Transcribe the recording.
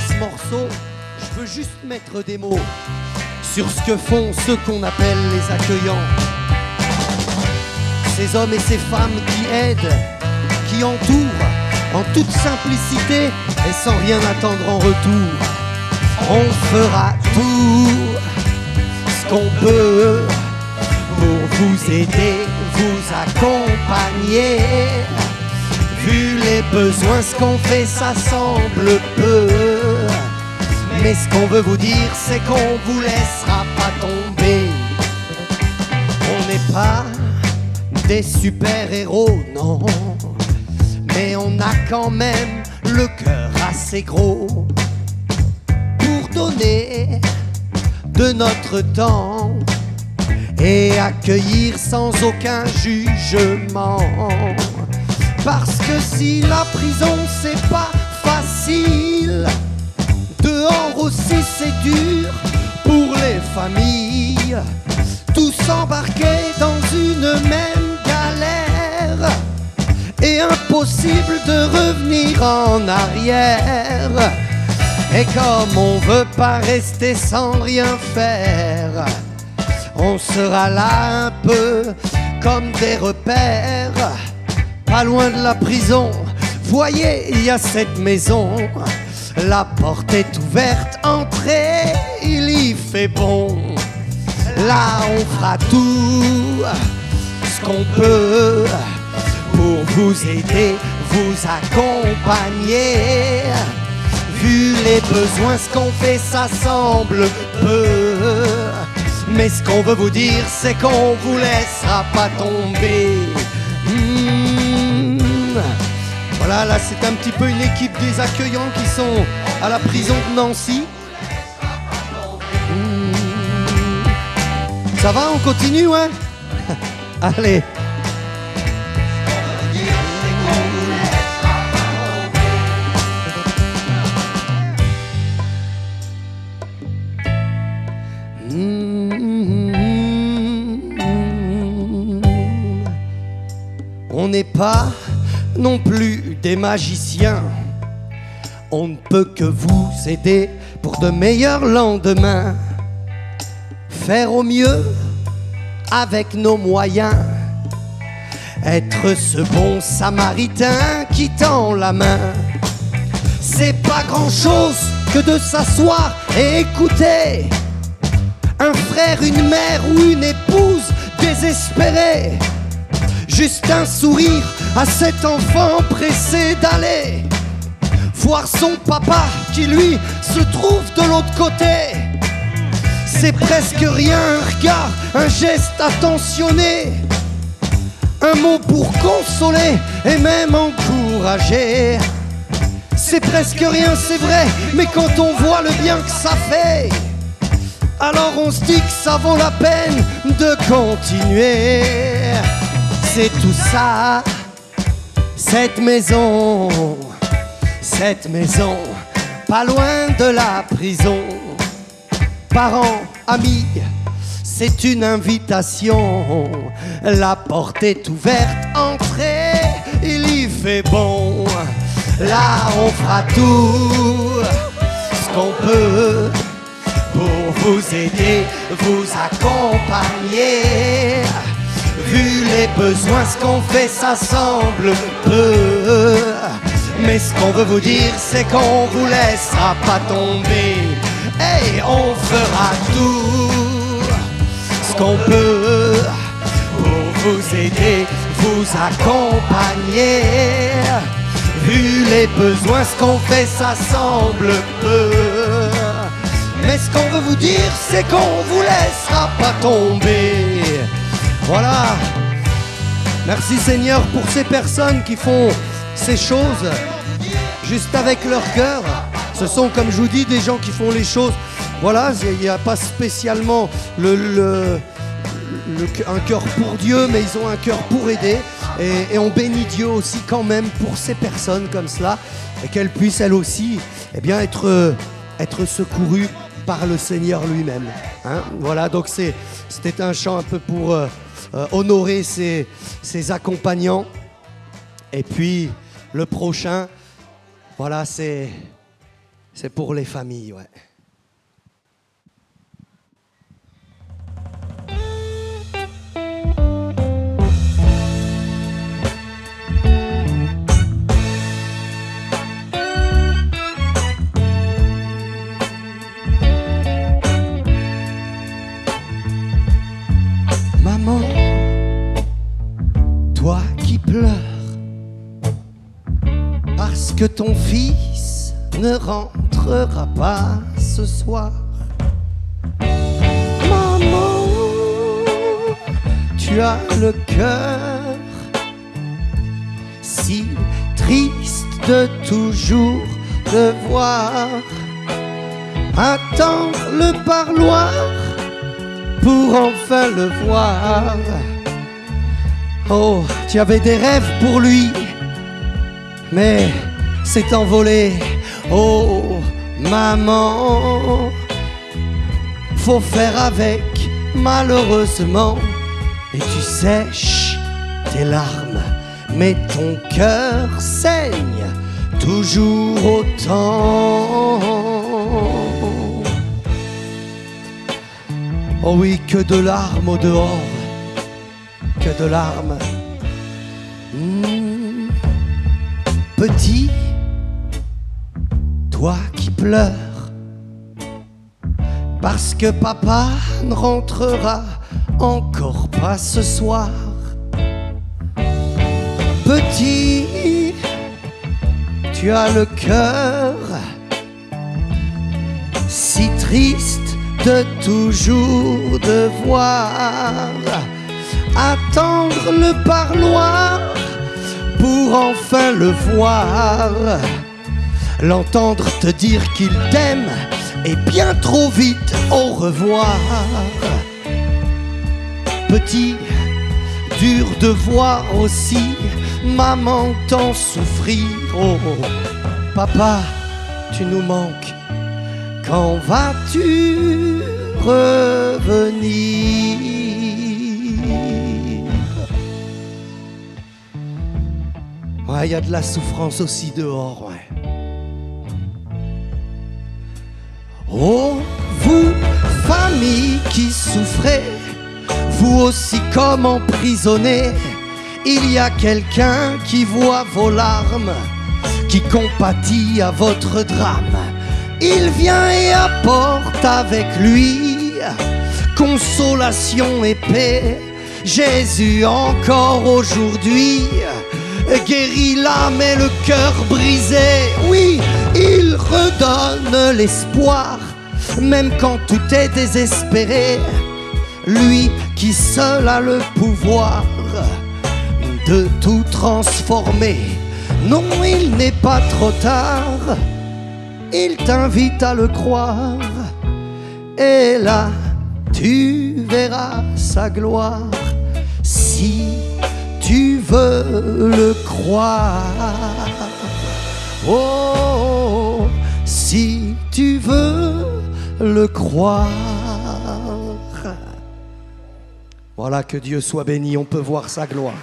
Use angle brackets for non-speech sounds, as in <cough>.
ce morceau, je veux juste mettre des mots sur ce que font ceux qu'on appelle les accueillants. Ces hommes et ces femmes qui aident, qui entourent en toute simplicité et sans rien attendre en retour. On fera tout ce qu'on peut pour vous aider, vous accompagner. Vu les besoins, ce qu'on fait, ça semble peu. Mais ce qu'on veut vous dire, c'est qu'on vous laissera pas tomber. On n'est pas des super-héros, non. Mais on a quand même le cœur assez gros pour donner de notre temps et accueillir sans aucun jugement. Parce que si la prison c'est pas facile, dehors aussi c'est dur pour les familles, tous embarqués dans une même galère, et impossible de revenir en arrière. Et comme on veut pas rester sans rien faire, on sera là un peu comme des repères pas loin de la prison. Voyez, il y a cette maison. La porte est ouverte, entrez, il y fait bon. Là, on fera tout ce qu'on peut pour vous aider, vous accompagner. Vu les besoins, ce qu'on fait, ça semble peu. Mais ce qu'on veut vous dire, c'est qu'on vous laissera pas tomber. Voilà, là c'est un petit peu une équipe des accueillants qui sont à la prison de Nancy. Mmh. Ça va, on continue, ouais <laughs> Allez. On n'est pas non plus des magiciens. On ne peut que vous aider pour de meilleurs lendemains. Faire au mieux avec nos moyens. Être ce bon samaritain qui tend la main. C'est pas grand chose que de s'asseoir et écouter un frère, une mère ou une épouse désespérée. Juste un sourire à cet enfant pressé d'aller voir son papa qui lui se trouve de l'autre côté. C'est presque rien, un regard, un geste attentionné, un mot pour consoler et même encourager. C'est presque rien, c'est vrai, mais quand on voit le bien que ça fait, alors on se dit que ça vaut la peine de continuer. C'est tout ça cette maison, cette maison, pas loin de la prison. Parents, amis, c'est une invitation. La porte est ouverte, entrez, il y fait bon. Là, on fera tout ce qu'on peut pour vous aider, vous accompagner. Vu les besoins, ce qu'on fait, ça semble peu. Mais ce qu'on veut vous dire, c'est qu'on vous laissera pas tomber. Et on fera tout ce qu'on peut pour vous aider, vous accompagner. Vu les besoins, ce qu'on fait, ça semble peu. Mais ce qu'on veut vous dire, c'est qu'on vous laissera pas tomber. Voilà. Merci Seigneur pour ces personnes qui font ces choses juste avec leur cœur. Ce sont, comme je vous dis, des gens qui font les choses. Voilà, il n'y a pas spécialement le, un cœur pour Dieu, mais ils ont un cœur pour aider. Et, on bénit Dieu aussi quand même pour ces personnes comme cela, et qu'elles puissent elles aussi eh être secourues par le Seigneur lui-même. Hein. voilà, donc c'était un chant un peu pour... Euh, euh, honorer ses, accompagnants. Et puis le prochain, voilà, c'est C'est pour les familles, ouais. Parce que ton fils ne rentrera pas ce soir. Maman, tu as le cœur si triste de toujours devoir attendre le parloir pour enfin le voir. Oh, tu avais des rêves pour lui, mais c'est envolé. Oh, maman, faut faire avec, malheureusement. Et tu sèches tes larmes, mais ton cœur saigne toujours autant. Oh oui, que de larmes au dehors, que de larmes. Petit, toi qui pleures, parce que papa ne rentrera encore pas ce soir. Petit, tu as le cœur si triste de toujours devoir attendre le parloir pour enfin le voir, l'entendre te dire qu'il t'aime et bien trop vite au revoir. Petit, dur de voir aussi maman t'en souffrir. Oh, papa, tu nous manques. Quand vas-tu revenir? Il y a de la souffrance aussi dehors, ouais. Oh, vous, famille qui souffrez, vous aussi comme emprisonnés, il y a quelqu'un qui voit vos larmes, qui compatit à votre drame. Il vient et apporte avec lui consolation et paix. Jésus encore aujourd'hui guérit l'âme et le cœur brisé. Oui, il redonne l'espoir, même quand tout est désespéré. Lui qui seul a le pouvoir de tout transformer. Non, il n'est pas trop tard. Il t'invite à le croire. Et là, tu verras sa gloire si veux le croire. Oh, si tu veux le croire. Voilà, que Dieu soit béni, on peut voir sa gloire.